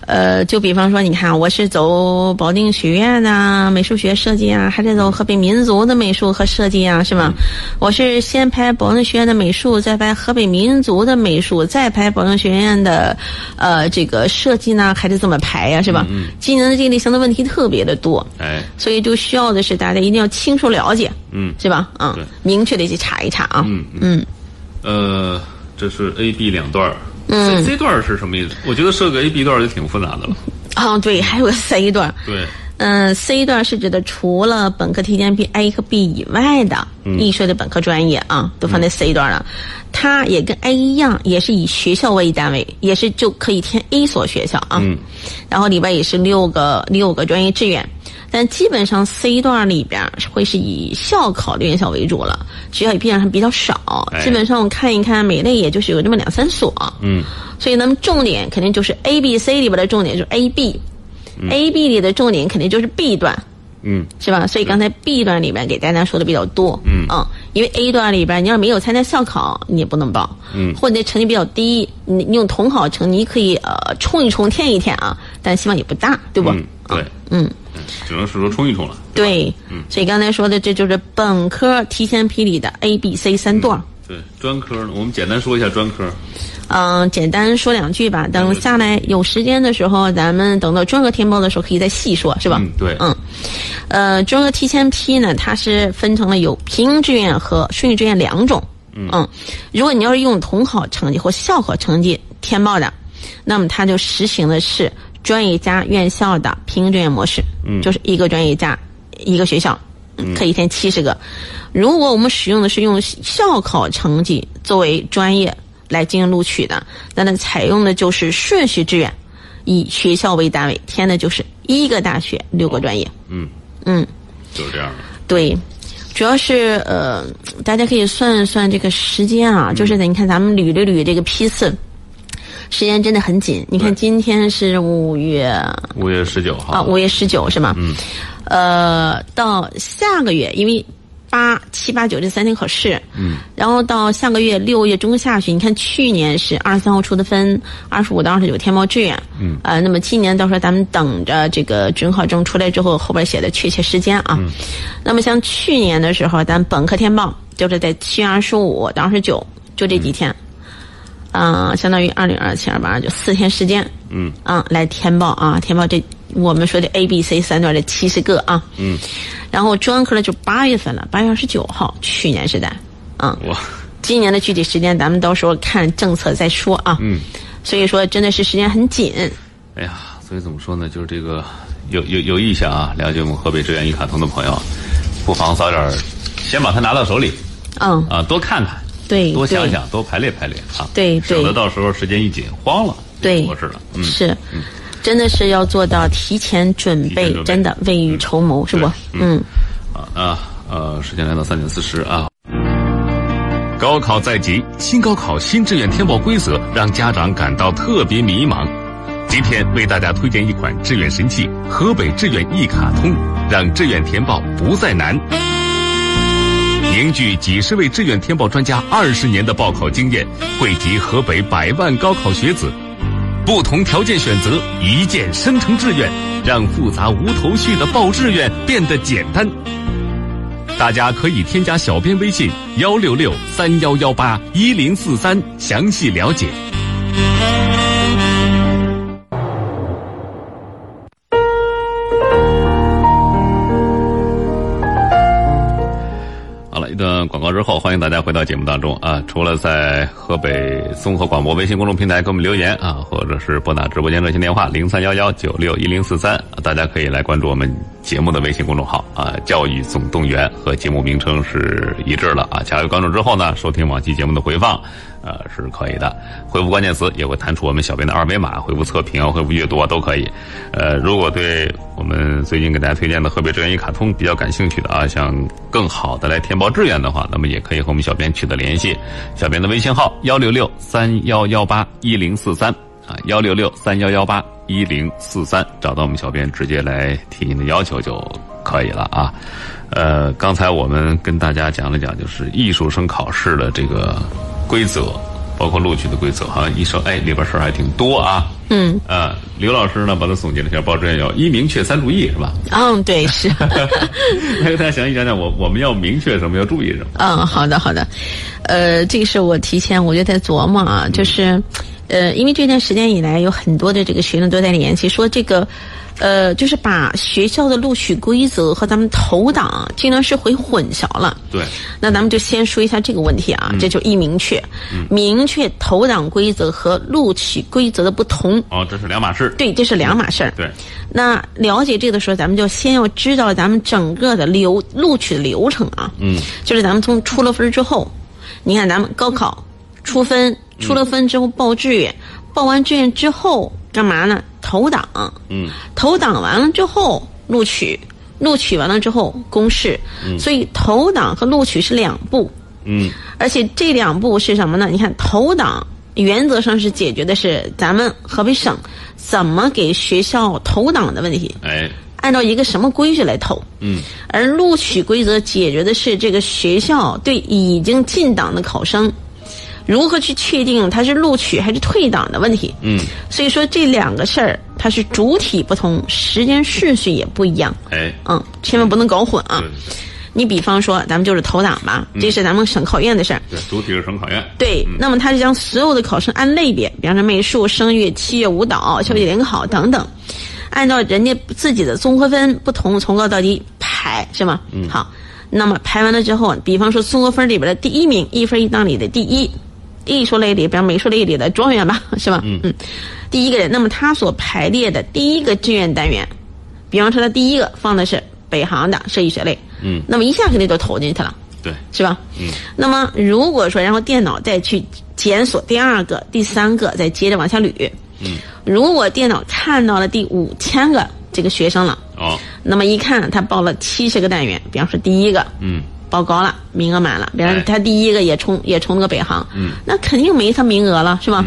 呃，就比方说，你看，我是走保定学院呐、美术学设计啊，还得走河北民族的美术和设计啊，是吧？我是先拍保定学院的美术，再拍河北民族的美术，再拍保定学院的呃这个设计呢，还得怎么排呀、是吧？今年的这类型的问题特别的多，哎，所以就需要的是大家一定要清楚了解，嗯是吧？嗯，明确的去查一查啊。嗯嗯呃，这是 A、B 两段儿。嗯，C 段是什么意思？我觉得设个 A、B 段就挺复杂的了。啊，对，还有个 C 段。对，嗯，C 段是指的除了本科提前批 A 和 B 以外的艺术的本科专业啊，都放在 C 段了。它也跟 A 一样，也是以学校为单位，也是就可以填 A 所学校啊。嗯。然后里边也是六个六个专业志愿，但基本上 C 段里边会是以校考的院校为主了，学校也比上比较少，哎基本上我看一看，每类也就是有这么两三所。嗯，所以那么重点肯定就是 A、B、C 里边的重点就是 A、B。A、B 里的重点肯定就是 B 段，嗯，是吧？所以刚才 B 段里边给大家说的比较多，嗯因为 A 段里边你要没有参加校考，你也不能报，嗯或者你成绩比较低，你你用统考成绩可以呃冲一冲填一填啊，但希望也不大，对不？嗯，对，嗯，只能是说冲一冲了。对，嗯所以刚才说的这就是本科提前批里的 A、B、C 三段。对，专科呢，我们简单说一下专科。嗯，简单说两句吧。等下来有时间的时候，咱们等到专科填报的时候可以再细说，是吧？嗯对嗯，呃，专科提前批呢，它是分成了有平行志愿和顺序志愿两种。嗯，如果你要是用统考成绩或校考成绩填报的，那么它就实行的是专业加院校的平行志愿模式。嗯就是一个专业加一个学校，可以填七十个。如果我们使用的是用校考成绩作为专业来进行录取的，那它采用的就是顺序志愿，以学校为单位填的就是一个大学六个专业。嗯，嗯，就是这样的。对，主要是呃，大家可以算一算这个时间啊，就是你看咱们捋了捋这个批次，时间真的很紧。你看今天是五月五月十九号啊，五月十九是吗？嗯。呃，到下个月，因为八七八九这三天考试，嗯，然后到下个月六月中下旬，你看去年是二十三号出的分，二十五到二十九填报志愿，嗯，呃，那么今年到时候咱们等着这个准考证出来之后，后边写的确切时间啊。嗯那么像去年的时候，咱本科填报就是在七月二十五到二十九，就这几天。啊、相当于二零二七二八二九四天时间，嗯。啊，来填报啊，填报这我们说的 A、B、C 三段的七十个啊，嗯，然后专科呢就八月份了，八月二十九号，去年是在，嗯，哇，今年的具体时间咱们到时候看政策再说啊，嗯，所以说真的是时间很紧，哎呀，所以怎么说呢？就是这个有有有意向啊，了解我们河北志愿一卡通的朋友，不妨早点先把它拿到手里嗯，啊，多看看，对，多想想，多排列排列啊，对对省得到时候时间一紧慌了，对不合适了。嗯，是，真的是要做到提前准备，准备真的未雨绸缪，是不？嗯，啊啊呃，时间来到三点四十啊。高考在即，新高考新志愿填报规则让家长感到特别迷茫。今天为大家推荐一款志愿神器——河北志愿一卡通，让志愿填报不再难。凝聚几十位志愿填报专家二十年的报考经验，汇集河北百万高考学子，不同条件选择，一键生成志愿，让复杂无头绪的报志愿变得简单。大家可以添加小编微信幺六六三幺幺八一零四三详细了解。后，欢迎大家回到节目当中啊！除了在河北综合广播微信公众平台给我们留言啊，或者是拨打直播间热线电话零三幺幺九六一零四三，大家可以来关注我们节目的微信公众号啊，教育总动员和节目名称是一致的啊。加入关注之后呢，收听往期节目的回放，呃是可以的。回复关键词也会弹出我们小编的二维码，回复测评啊，回复阅读啊都可以。呃，如果对我们最近给大家推荐的河北志愿一卡通比较感兴趣的啊，想更好的来填报志愿的话，那么也可以和我们小编取得联系。小编的微信号幺六六三幺幺八一零四三啊，幺六六三幺幺八一零四三，找到我们小编直接来提您的要求就可以了啊。呃，刚才我们跟大家讲了讲，就是艺术生考试的这个规则。包括录取的规则，好像一说，哎，里边事儿还挺多啊。嗯，呃，刘老师呢，把它总结了一下，报志愿要一明确三注意，是吧？嗯，对，是。来 给大家详细讲讲，我我们要明确什么，要注意什么。嗯，好的，好的。呃，这个是我提前我就在琢磨啊，就是，呃，因为这段时间以来，有很多的这个学生都在联系，说这个。呃，就是把学校的录取规则和咱们投档竟然是会混淆了。对，那咱们就先说一下这个问题啊，这就一明确，嗯明确投档规则和录取规则的不同。哦，这是两码事。对，这是两码事儿。对，那了解这个的时候，咱们就先要知道咱们整个的流录取流程啊。嗯，就是咱们从出了分之后，你看咱们高考出分，出了分之后报志愿，报完志愿之后干嘛呢？投档。嗯，投档完了之后录取，录取完了之后公示。所以投档和录取是两步。嗯，而且这两步是什么呢？你看投档原则上是解决的是咱们河北省怎么给学校投档的问题，哎，按照一个什么规矩来投。嗯，而录取规则解决的是这个学校对已经进档的考生如何去确定他是录取还是退档的问题。嗯，所以说这两个事儿它是主体不同，时间顺序也不一样。哎，嗯，千万不能搞混啊对！你比方说，咱们就是投档吧，这是咱们省考院的事儿。对，主体是省考院。对，那么它是将所有的考生按类别，比方说美术、声乐、器乐、舞蹈、校际联考等等，按照人家自己的综合分不同，从高到低排，是吗？嗯。好，那么排完了之后，比方说综合分里边的第一名，一分一档里的第一，艺术类里，比方美术类里的状元吧，是吧？嗯嗯。第一个人，那么他所排列的第一个志愿单元，比方说他第一个放的是北航的设计学类，嗯，那么一下肯定就投进去了。对，是吧？嗯。那么如果说然后电脑再去检索第二个、第三个，再接着往下捋。嗯。如果电脑看到了第五千个这个学生了，哦，那么一看他报了七十个单元，比方说第一个嗯，报高了，名额满了，比方说哎他第一个也冲也冲了个北航，嗯，那肯定没他名额了，是吧？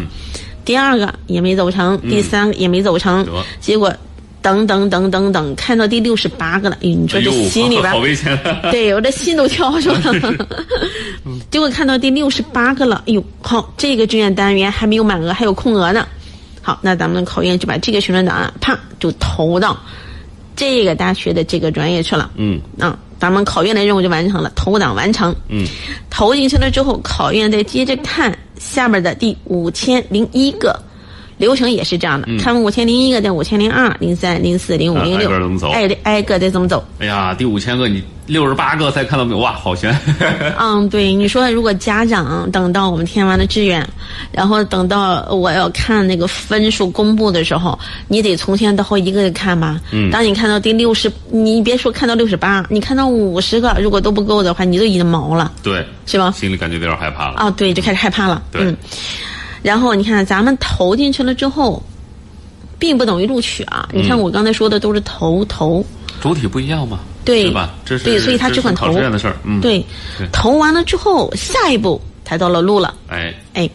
第二个也没走成，第三个也没走成，得。结果等等等等等，看到第六十八个了，哎，你说这心里边好危险。对我这心都跳出来了？结果看到第六十八个了，哎呦，好，这个志愿单元还没有满额，还有空额呢。好，那咱们考院就把这个学生档案啪就投到这个大学的这个专业去了。嗯。啊，咱们考院的任务就完成了，投档完成。嗯，投进去了之后，考院再接着看下边的第五千零一个。流程也是这样的，看完五千零一个，再五千零二、零三、零四、零五、啊零六挨个怎么走，挨挨个再怎么走。哎呀，第五千个你六十八个才看到没有？哇，好悬。嗯，对，你说如果家长等到我们填完了志愿，然后等到我要看那个分数公布的时候，你得从前到后一个个看吧。嗯当你看到第六十，你别说看到六十八，你看到五十个，如果都不够的话，你都已经毛了，对，是吧？心里感觉有点害怕了。啊，对，就开始害怕了。对嗯，然后你看咱们投进去了之后，并不等于录取啊。你看我刚才说的都是投投。主体不一样嘛，对吧？这是对，所以他只管投这是考试院的事儿。嗯，对对，投完了之后，下一步才到了录了。哎，哎，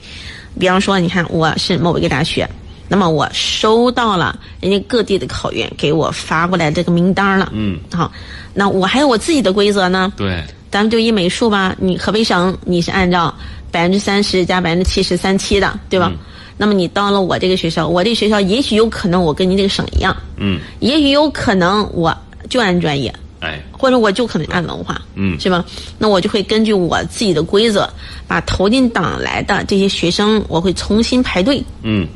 比方说，你看我是某一个大学，那么我收到了人家各地的考院给我发过来这个名单了。嗯，好，那我还有我自己的规则呢。对，咱们就以美术吧，你河北省你是按照百分之三十加百分之七十三七的，对吧？嗯。那么你到了我这个学校，我这个学校也许有可能我跟您这个省一样，嗯，也许有可能我就按专业，哎，或者我就可能按文化，嗯。是吧？那我就会根据我自己的规则，把投进党来的这些学生，我会重新排队。嗯，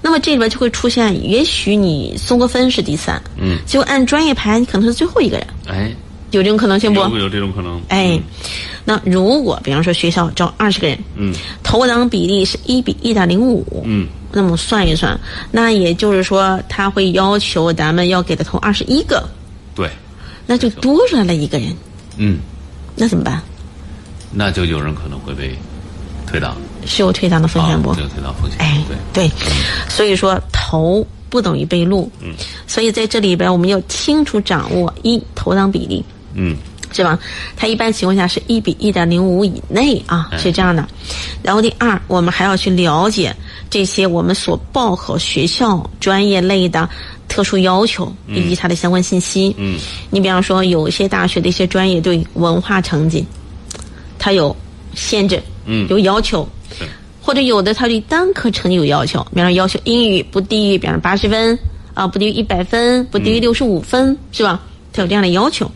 那么这里边就会出现，也许你综合分是第三，嗯，结果按专业排，你可能是最后一个人，哎，有这种可能性不？有有这种可能？哎，那如果比方说学校招二十个人，嗯。投档比例是一比一点零五，嗯，那么算一算，那也就是说他会要求咱们要给他投二十一个，对，那就多出来了一个人，嗯，那怎么办？那就有人可能会被退档，是有退档的风险不？啊，这个退档风险，哎，对，对，所以说投不等于被录，嗯，所以在这里边我们要清楚掌握一投档比例，嗯是吧？它一般情况下是一比一点零五以内啊，哎是这样的。然后第二，我们还要去了解这些我们所报考学校专业类的特殊要求以及它的相关信息。嗯，你比方说，有一些大学的一些专业对文化成绩，它有限制，嗯有要求。是或者有的他对单科成绩有要求，比方说要求英语不低于比方说八十分啊，不低于一百分，不低于六十五分，是吧？他有这样的要求，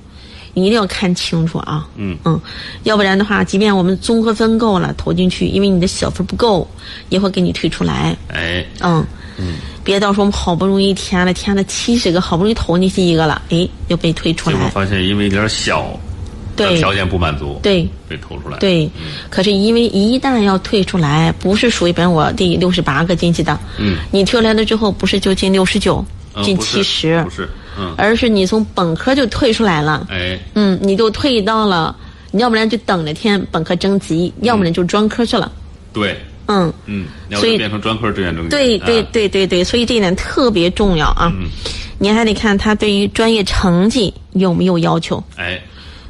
你一定要看清楚啊。嗯。嗯，要不然的话，即便我们综合分够了投进去，因为你的小分不够，也会给你退出来。哎，嗯。嗯，别到时候我们好不容易填了填了七十个，好不容易投进去一个了，哎，又被退出来。结果发现因为有点小，对。条件不满足，对。被投出来。，对，可是因为一旦要退出来，不是属于本我第六十八个进去的，嗯，你退出来了之后，不是就进六十九、进七十。不，是，嗯，而是你从本科就退出来了，哎，嗯，你就退到了，你要不然就等着填本科征集，要不然就专科去了，对，嗯，嗯，所以变成专科志愿征集，对对啊，对对对，所以这一点特别重要啊，嗯。你还得看他对于专业成绩有没有要求，哎，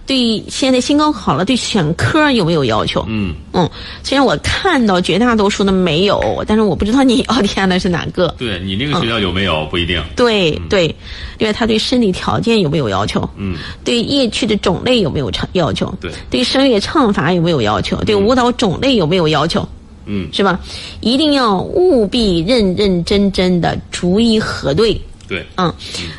对现在新高考了，对选科有没有要求，嗯，嗯，虽然我看到绝大多数的没有，但是我不知道你要填的是哪个。对你那个学校有没有不一定，对对，另外他对身体条件有没有要求？嗯，对乐器的种类有没有唱要求？对对声乐唱法有没有要求？对舞蹈种类有没有要求？嗯，是吧？一定要务必认认真真的逐一核对。对，嗯，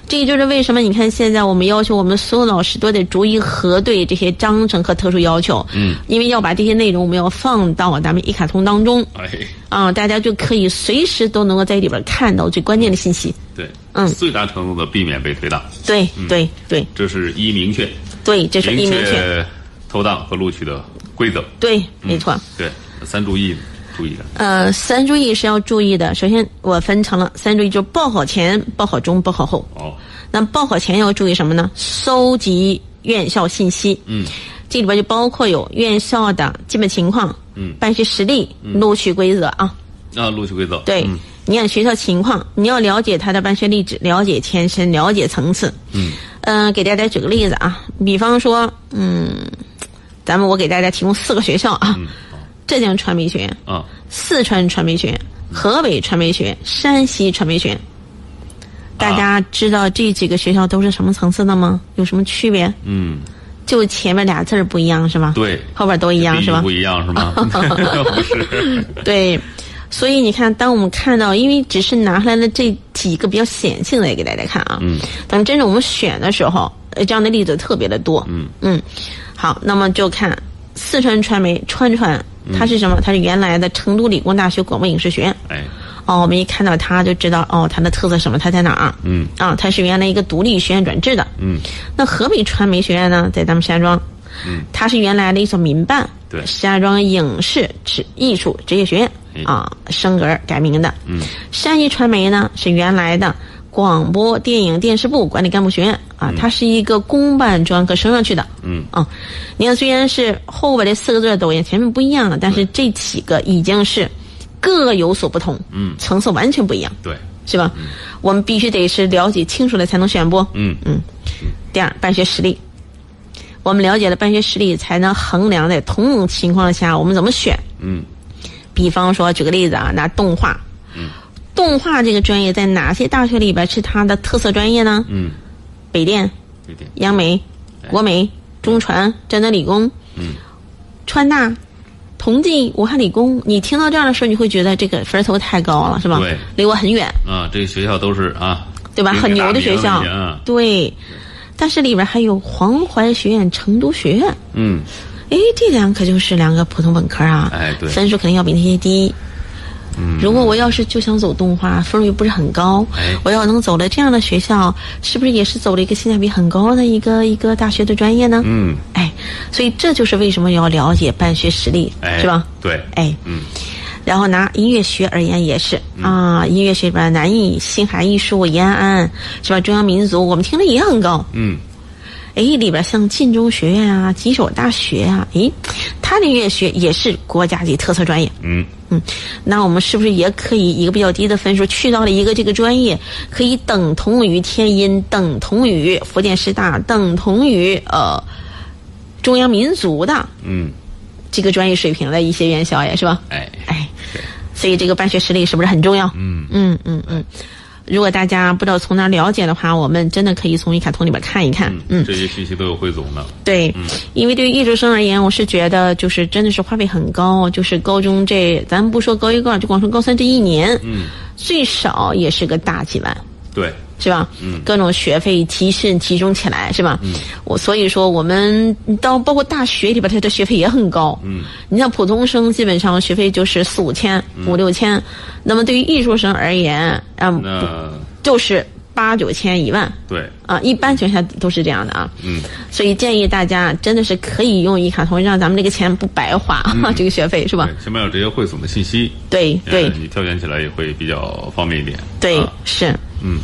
这就是为什么你看现在我们要求我们所有老师都得逐一核对这些章程和特殊要求。嗯，因为要把这些内容我们要放到咱们一卡通当中。哎，啊，大家就可以随时都能够在里边看到最关键的信息。对，嗯。最大程度的避免被推档，对对对。这是一明确，对，这是一明确投档和录取的规则，对，没错。对，三注意注意的，呃，三注意是要注意的。首先，我分成了三注意，就是报考前、报考中、报考后。哦，那报考前要注意什么呢？搜集院校信息。嗯，这里边就包括有院校的基本情况，嗯办学实力、录取规则啊。啊录取规则，对，嗯你看学校情况，你要了解他的办学历史，了解前身，了解层次。嗯，呃，给大家举个例子啊，比方说，嗯，咱们我给大家提供四个学校啊，嗯，浙江传媒学院、啊，四川传媒学院、河北传媒学院、山西传媒学院。大家知道这几个学校都是什么层次的吗？有什么区别？嗯，就前面俩字儿不一样是吧？对，后边都一样是吧不？一样是吗？不是，对，所以你看，当我们看到，因为只是拿出来了这几个比较显性的给大家看啊，嗯，等真正我们选的时候，呃，这样的例子特别的多，嗯嗯，好，那么就看四川传媒川传，它是什么？它是原来的成都理工大学广播影视学院。哎，哦，我们一看到它就知道，哦，它的特色什么？它在哪儿？嗯啊，它是原来一个独立学院转制的。嗯，那河北传媒学院呢，在咱们石家庄，嗯，它是原来的一所民办，对石家庄影视职艺术职业学院哎啊，升格改名的。嗯，山西传媒呢是原来的广播电影电视部管理干部学院啊，它是一个公办专科升上去的。嗯。啊，你看虽然是后边这四个字抖音前面不一样了，但是这几个已经是各有所不同，嗯。层次完全不一样，对，是吧？我们必须得是了解清楚了才能选不？嗯。嗯。第二，办学实力，我们了解了办学实力，才能衡量在同等情况下我们怎么选。嗯。比方说，举个例子啊，拿动画，嗯，动画这个专业在哪些大学里边是它的特色专业呢？嗯，北电、北电，央美、国美、中传、江南理工，嗯，川大、同济、武汉理工，你听到这样的事儿，你会觉得这个分儿头太高了，是吧？对。离我很远，啊，这个学校都是啊，对吧？很牛的学校。对。但是里边还有黄淮学院、成都学院，嗯，哎，这两可就是两个普通本科啊，哎对。分数肯定要比那些低。嗯，如果我要是就想走动画，分儿又不是很高，哎我要能走了这样的学校，是不是也是走了一个性价比很高的一个一个大学的专业呢？嗯，哎，所以这就是为什么要了解办学实力，哎，是吧？？对，哎，嗯然后拿音乐学而言也是、啊，音乐学里边南艺、星海艺术、延安是吧？中央民族，我们听的也很高。嗯哎，里边像晋中学院啊、吉首大学啊，诶，它的音乐学也是国家级特色专业。嗯嗯，那我们是不是也可以一个比较低的分数去到了一个这个专业，可以等同于天音，等同于福建师大，等同于呃中央民族的嗯，这个专业水平的一些院校呀，是吧？哎，哎，所以这个办学实力是不是很重要？嗯嗯嗯嗯。如果大家不知道从哪了解的话，我们真的可以从一卡通里边看一看。嗯，这些信息都有汇总的。对，因为对于艺术生而言，我是觉得就是真的是花费很高，就是高中这，咱们不说高一高二，就光说高三这一年，嗯，最少也是个大几万。对，是吧？嗯各种学费提升集中起来，是吧？嗯，我所以说我们到包括大学里边，它的学费也很高。嗯，你像普通生，基本上学费就是四五千、五六千，那么对于艺术生而言，嗯，就是八九千、一万对，啊，一般情况下都是这样的啊。嗯，所以建议大家真的是可以用一卡通，让咱们这个钱不白花，这个学费是吧对？，前面有这些汇总的信息，对对呃你挑选起来也会比较方便一点。对啊，是。嗯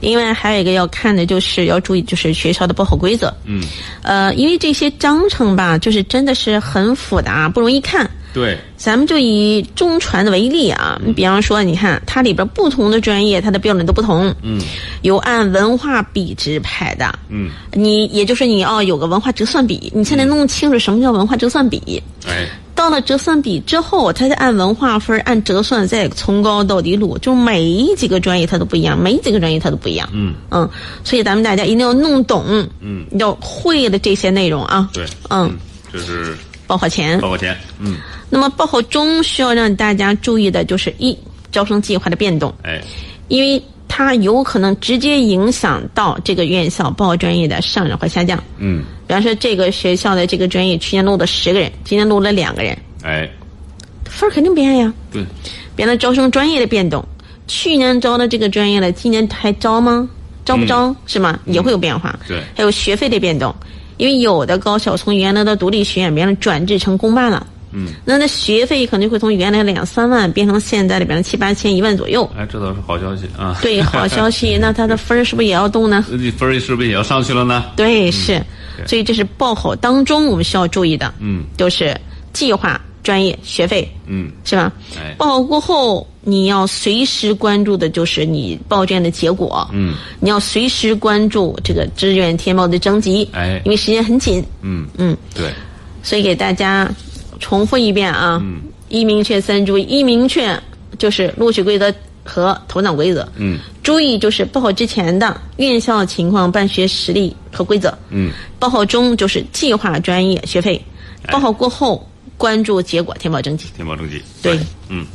另外还有一个要看的就是要注意，就是学校的报考规则。嗯，呃，因为这些章程吧，就是真的是很复杂，不容易看。对，咱们就以中传的为例啊，你比方说，你看它里边不同的专业，它的标准都不同。嗯有按文化比值排的，嗯，你也就是你要有个文化折算比，你才能弄清楚什么叫文化折算比。哎，到了折算比之后，他再按文化分按折算再从高到低录，就每几个专业它都不一样，每几个专业它都不一样。嗯。嗯，所以咱们大家一定要弄懂，嗯，要会的这些内容啊。对，嗯，这是报考前，报考前，嗯，那么报考中需要让大家注意的就是一招生计划的变动，哎，因为它有可能直接影响到这个院校报专业的上涨或下降。嗯，比方说，这个学校的这个专业去年录了十个人，今年录了两个人，哎，分儿肯定变呀。对，变了招生专业的变动，去年招的这个专业了，今年还招吗？招不招、是吗？也会有变化。对还有学费的变动，因为有的高校从原来的独立学院变成转制成公办了。嗯，那那学费可能会从原来两三万变成现在里边的七八千、一万左右。哎，这倒是好消息啊。对，好消息，那他的分儿是不是也要动呢？你分儿是不是也要上去了呢？对，是，所以这是报考当中我们需要注意的，嗯就是计划、专业、学费，嗯，是吧？哎报考过后，你要随时关注的就是你报卷的结果。嗯，你要随时关注这个志愿填报的征集。哎因为时间很紧。嗯嗯，对，所以给大家重复一遍啊。嗯。一明确三注意，一明确就是录取规则和投档规则。嗯注意就是报考之前的院校情况、办学实力和规则。嗯，报考中就是计划、专业、学费。哎报考过后关注结果，填报征集。填报征集。对，嗯，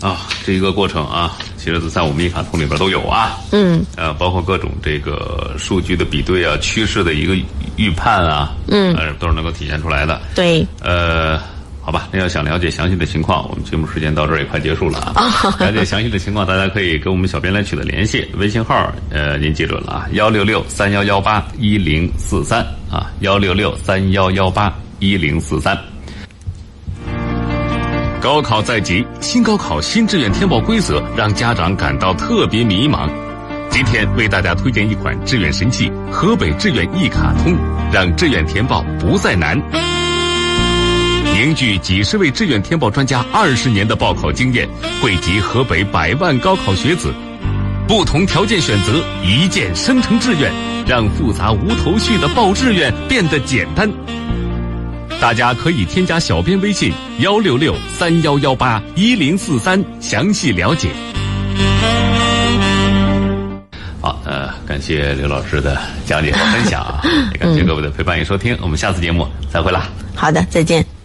啊，这一个过程啊，其实在我们一卡通里边都有啊。嗯呃，包括各种这个数据的比对啊，趋势的一个预判啊，嗯呃，都是能够体现出来的。对。呃，好吧，那要想了解详细的情况，我们节目时间到这儿也快结束了啊。了解详细的情况，大家可以跟我们小编来取得联系，微信号呃您记准了啊，幺六六三幺幺八一零四三啊，幺六六三幺幺八一零四三。高考在即，新高考新志愿填报规则让家长感到特别迷茫。今天为大家推荐一款志愿神器——河北志愿一卡通，让志愿填报不再难。凝聚几十位志愿填报专家二十年的报考经验，汇集河北百万高考学子，不同条件选择，一键生成志愿，让复杂无头绪的报志愿变得简单。大家可以添加小编微信幺六六三幺幺八一零四三详细了解。好，呃，感谢刘老师的讲解和分享啊，也感谢各位的陪伴与收听，我们下次节目再会啦。好的，再见。